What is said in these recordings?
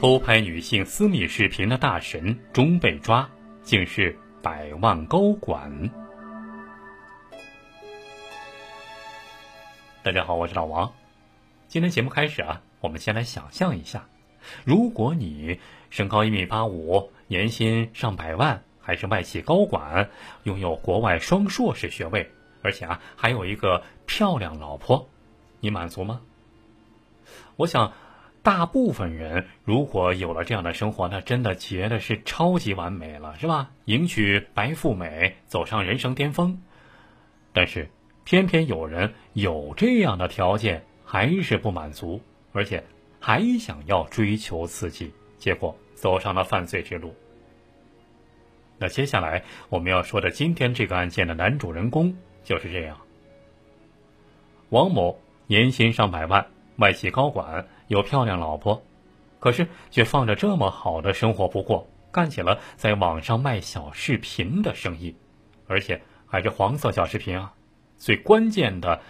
偷拍女性私密视频的大神终被抓，竟是百万高管。大家好，我是老王。今天节目开始啊，我们先来想象一下，如果你身高一米八五，年薪上百万，还是外企高管，拥有国外双硕士学位，而且啊还有一个漂亮老婆，你满足吗？我想。大部分人如果有了这样的生活，那真的觉得是超级完美了，是吧？迎娶白富美，走上人生巅峰。但是，偏偏有人有这样的条件，还是不满足，而且还想要追求刺激，结果走上了犯罪之路。那接下来我们要说的今天这个案件的男主人公就是这样：王某年薪上百万，外企高管。有漂亮老婆，可是却放着这么好的生活不过，干起了在网上卖小视频的生意，而且还是黄色小视频啊！最关键的，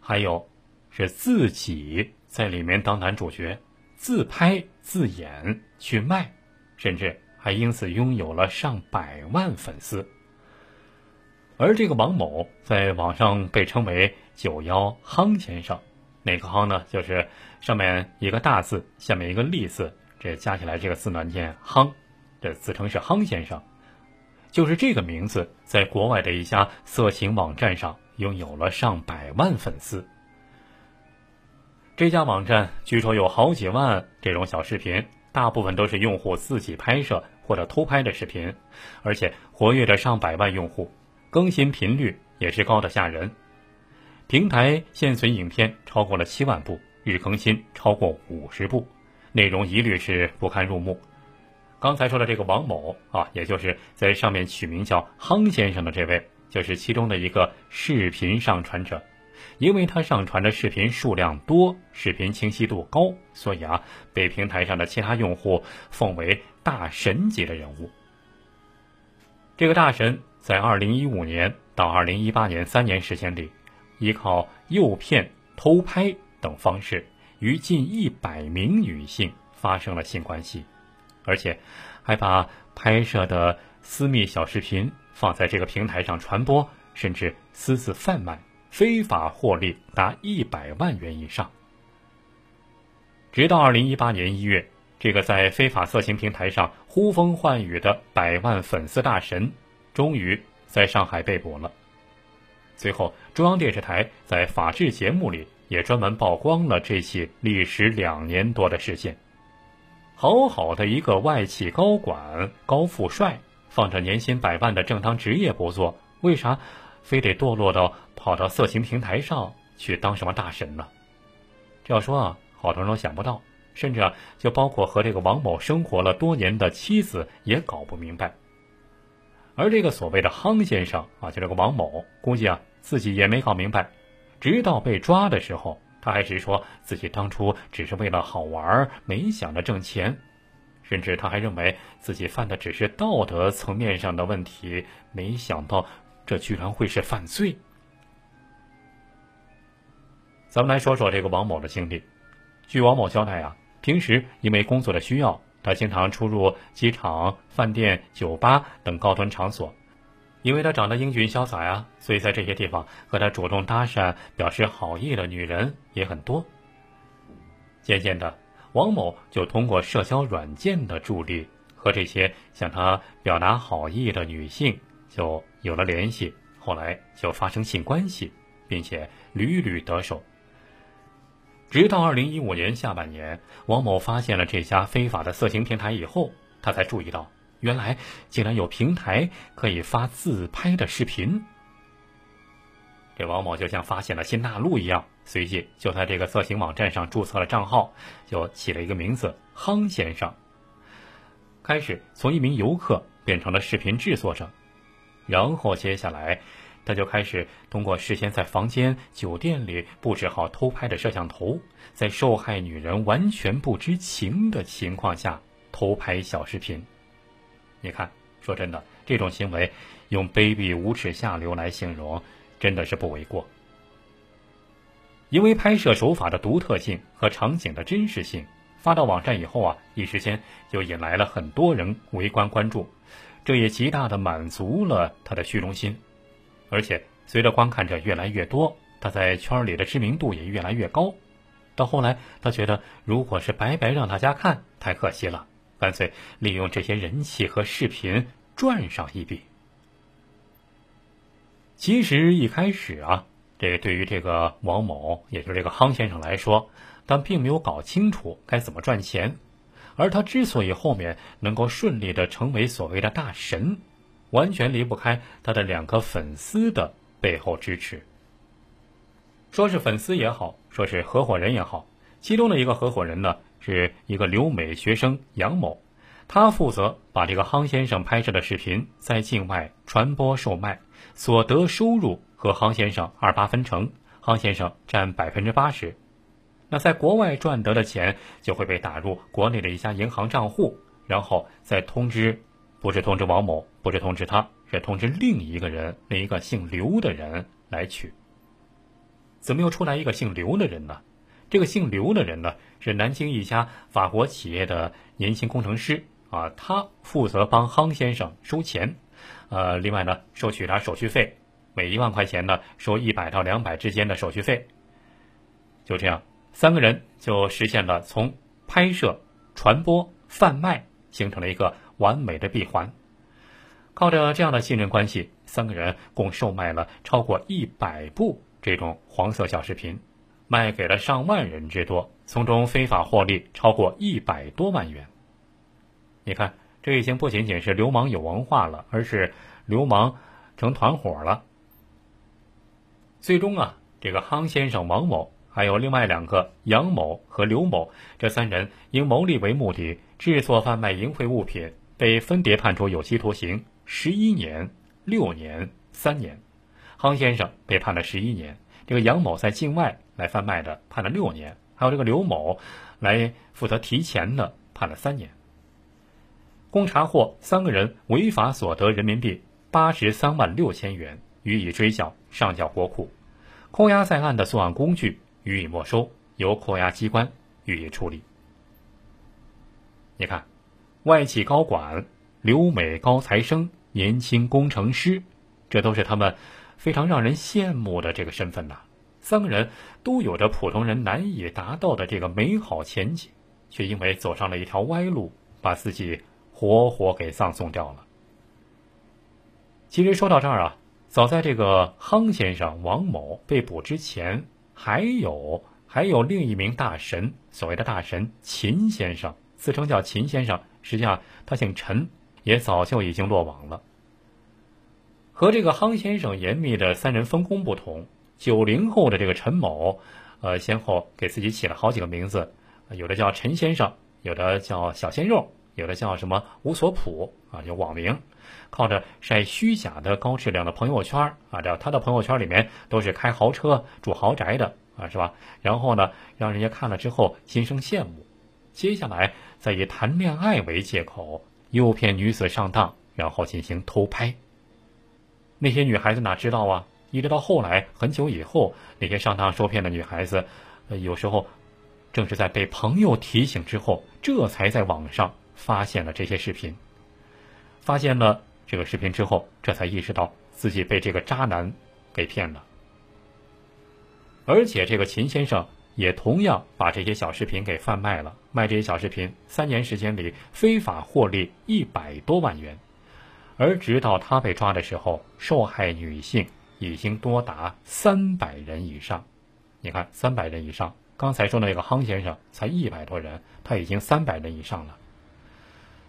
还有是自己在里面当男主角，自拍自演去卖，甚至还因此拥有了上百万粉丝。而这个王某在网上被称为“九幺夯先生”。哪个夯呢？就是上面一个大字，下面一个立字，这加起来这个字呢念夯，这自称是夯先生，就是这个名字，在国外的一家色情网站上拥有了上百万粉丝。这家网站据说有好几万这种小视频，大部分都是用户自己拍摄或者偷拍的视频，而且活跃着上百万用户，更新频率也是高的吓人。平台现存影片超过了七万部，日更新超过五十部，内容一律是不堪入目。刚才说的这个王某啊，也就是在上面取名叫“夯先生”的这位，就是其中的一个视频上传者。因为他上传的视频数量多，视频清晰度高，所以啊，被平台上的其他用户奉为大神级的人物。这个大神在二零一五年到二零一八年三年时间里。依靠诱骗、偷拍等方式，与近一百名女性发生了性关系，而且还把拍摄的私密小视频放在这个平台上传播，甚至私自贩卖，非法获利达一百万元以上。直到二零一八年一月，这个在非法色情平台上呼风唤雨的百万粉丝大神，终于在上海被捕了。随后，中央电视台在法制节目里也专门曝光了这起历时两年多的事件。好好的一个外企高管、高富帅，放着年薪百万的正当职业不做，为啥非得堕落到跑到色情平台上去当什么大神呢？这要说啊，好多人都想不到，甚至啊，就包括和这个王某生活了多年的妻子也搞不明白。而这个所谓的夯先生啊，就这个王某，估计啊。自己也没搞明白，直到被抓的时候，他还直说自己当初只是为了好玩，没想着挣钱，甚至他还认为自己犯的只是道德层面上的问题，没想到这居然会是犯罪。咱们来说说这个王某的经历。据王某交代啊，平时因为工作的需要，他经常出入机场、饭店、酒吧等高端场所。因为他长得英俊潇洒呀，所以在这些地方和他主动搭讪、表示好意的女人也很多。渐渐的，王某就通过社交软件的助力，和这些向他表达好意的女性就有了联系，后来就发生性关系，并且屡屡得手。直到二零一五年下半年，王某发现了这家非法的色情平台以后，他才注意到。原来竟然有平台可以发自拍的视频，这王某就像发现了新大陆一样，随即就在这个色情网站上注册了账号，就起了一个名字“夯先生”，开始从一名游客变成了视频制作者，然后接下来他就开始通过事先在房间、酒店里布置好偷拍的摄像头，在受害女人完全不知情的情况下偷拍小视频。你看，说真的，这种行为用卑鄙、无耻、下流来形容，真的是不为过。因为拍摄手法的独特性和场景的真实性，发到网站以后啊，一时间就引来了很多人围观关注，这也极大的满足了他的虚荣心。而且随着观看者越来越多，他在圈里的知名度也越来越高。到后来，他觉得如果是白白让大家看，太可惜了，干脆利用这些人气和视频赚上一笔。其实一开始啊，这个对于这个王某，也就是这个夯先生来说，他并没有搞清楚该怎么赚钱。而他之所以后面能够顺利的成为所谓的大神，完全离不开他的两个粉丝的背后支持。说是粉丝也好，说是合伙人也好，其中的一个合伙人呢，是一个留美学生杨某，他负责把这个夯先生拍摄的视频在境外传播售卖，所得收入和夯先生二八分成，夯先生占百分之八十。那在国外赚得的钱就会被打入国内的一家银行账户，然后再通知，不是通知王某，不是通知他，是通知另一个人，另一个姓刘的人来取。怎么又出来一个姓刘的人呢？这个姓刘的人呢，是南京一家法国企业的年轻工程师啊，他负责帮夯先生收钱，呃，另外呢，收取他手续费，每一万块钱呢，收一百到两百之间的手续费。就这样，三个人就实现了从拍摄、传播、贩卖，形成了一个完美的闭环。靠着这样的信任关系，三个人共售卖了超过一百部。这种黄色小视频，卖给了上万人之多，从中非法获利超过一百多万元。你看，这已经不仅仅是流氓有文化了，而是流氓成团伙了。最终啊，这个夯先生王某，还有另外两个杨某和刘某，这三人因牟利为目的制作贩卖淫秽物品，被分别判处有期徒刑十一年、六年、三年。夯先生被判了十一年，这个杨某在境外来贩卖的判了六年，还有这个刘某来负责提前的判了三年。共查获三个人违法所得人民币八十三万六千元，予以追缴上缴国库；扣押在案的作案工具予以没收，由扣押机关予以处理。你看，外企高管、留美高材生、年轻工程师，这都是他们。非常让人羡慕的这个身份呐，三个人都有着普通人难以达到的这个美好前景，却因为走上了一条歪路，把自己活活给葬送掉了。其实说到这儿啊，早在这个夯先生王某被捕之前，还有还有另一名大神，所谓的大神秦先生，自称叫秦先生，实际上他姓陈，也早就已经落网了。和这个夯先生严密的三人分工不同，九零后的这个陈某，呃，先后给自己起了好几个名字，有的叫陈先生，有的叫小鲜肉，有的叫什么吴所普啊，就网名，靠着晒虚假的高质量的朋友圈啊，这他的朋友圈里面都是开豪车、住豪宅的啊，是吧？然后呢，让人家看了之后心生羡慕，接下来再以谈恋爱为借口诱骗女子上当，然后进行偷拍。那些女孩子哪知道啊？一直到后来很久以后，那些上当受骗的女孩子，呃，有时候正是在被朋友提醒之后，这才在网上发现了这些视频。发现了这个视频之后，这才意识到自己被这个渣男给骗了。而且这个秦先生也同样把这些小视频给贩卖了，卖这些小视频，三年时间里非法获利一百多万元。而直到他被抓的时候，受害女性已经多达三百人以上。你看，三百人以上。刚才说的那个夯先生才一百多人，他已经三百人以上了。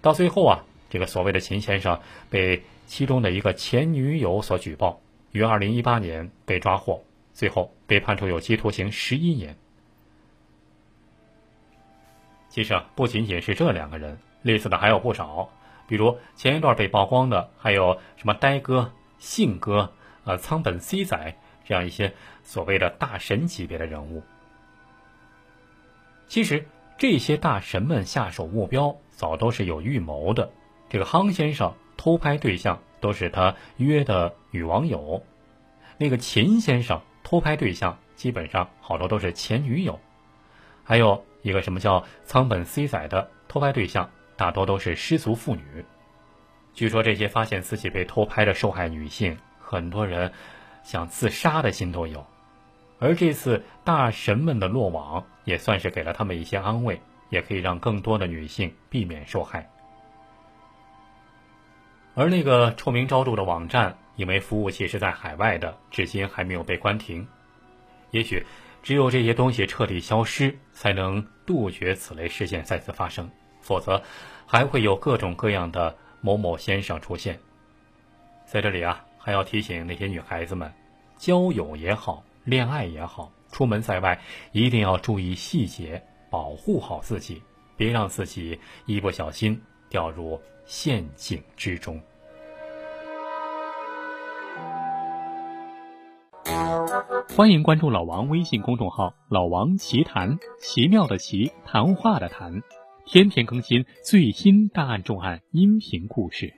到最后啊，这个所谓的秦先生被其中的一个前女友所举报，于二零一八年被抓获，最后被判处有期徒刑十一年。其实啊，不仅仅是这两个人，类似的还有不少。比如前一段被曝光的，还有什么呆哥、信哥、呃仓本 C 仔这样一些所谓的大神级别的人物。其实这些大神们下手目标早都是有预谋的。这个夯先生偷拍对象都是他约的女网友，那个秦先生偷拍对象基本上好多都是前女友，还有一个什么叫仓本 C 仔的偷拍对象，大多都是失足妇女。据说这些发现自己被偷拍的受害女性，很多人想自杀的心都有。而这次大神们的落网，也算是给了他们一些安慰，也可以让更多的女性避免受害。而那个臭名昭著的网站，因为服务器是在海外的，至今还没有被关停。也许，只有这些东西彻底消失，才能杜绝此类事件再次发生。否则，还会有各种各样的某某先生出现。在这里啊，还要提醒那些女孩子们，交友也好。恋爱也好，出门在外一定要注意细节，保护好自己，别让自己一不小心掉入陷阱之中。欢迎关注老王微信公众号“老王奇谈”，奇妙的奇，谈话的谈，天天更新最新大案重案音频故事。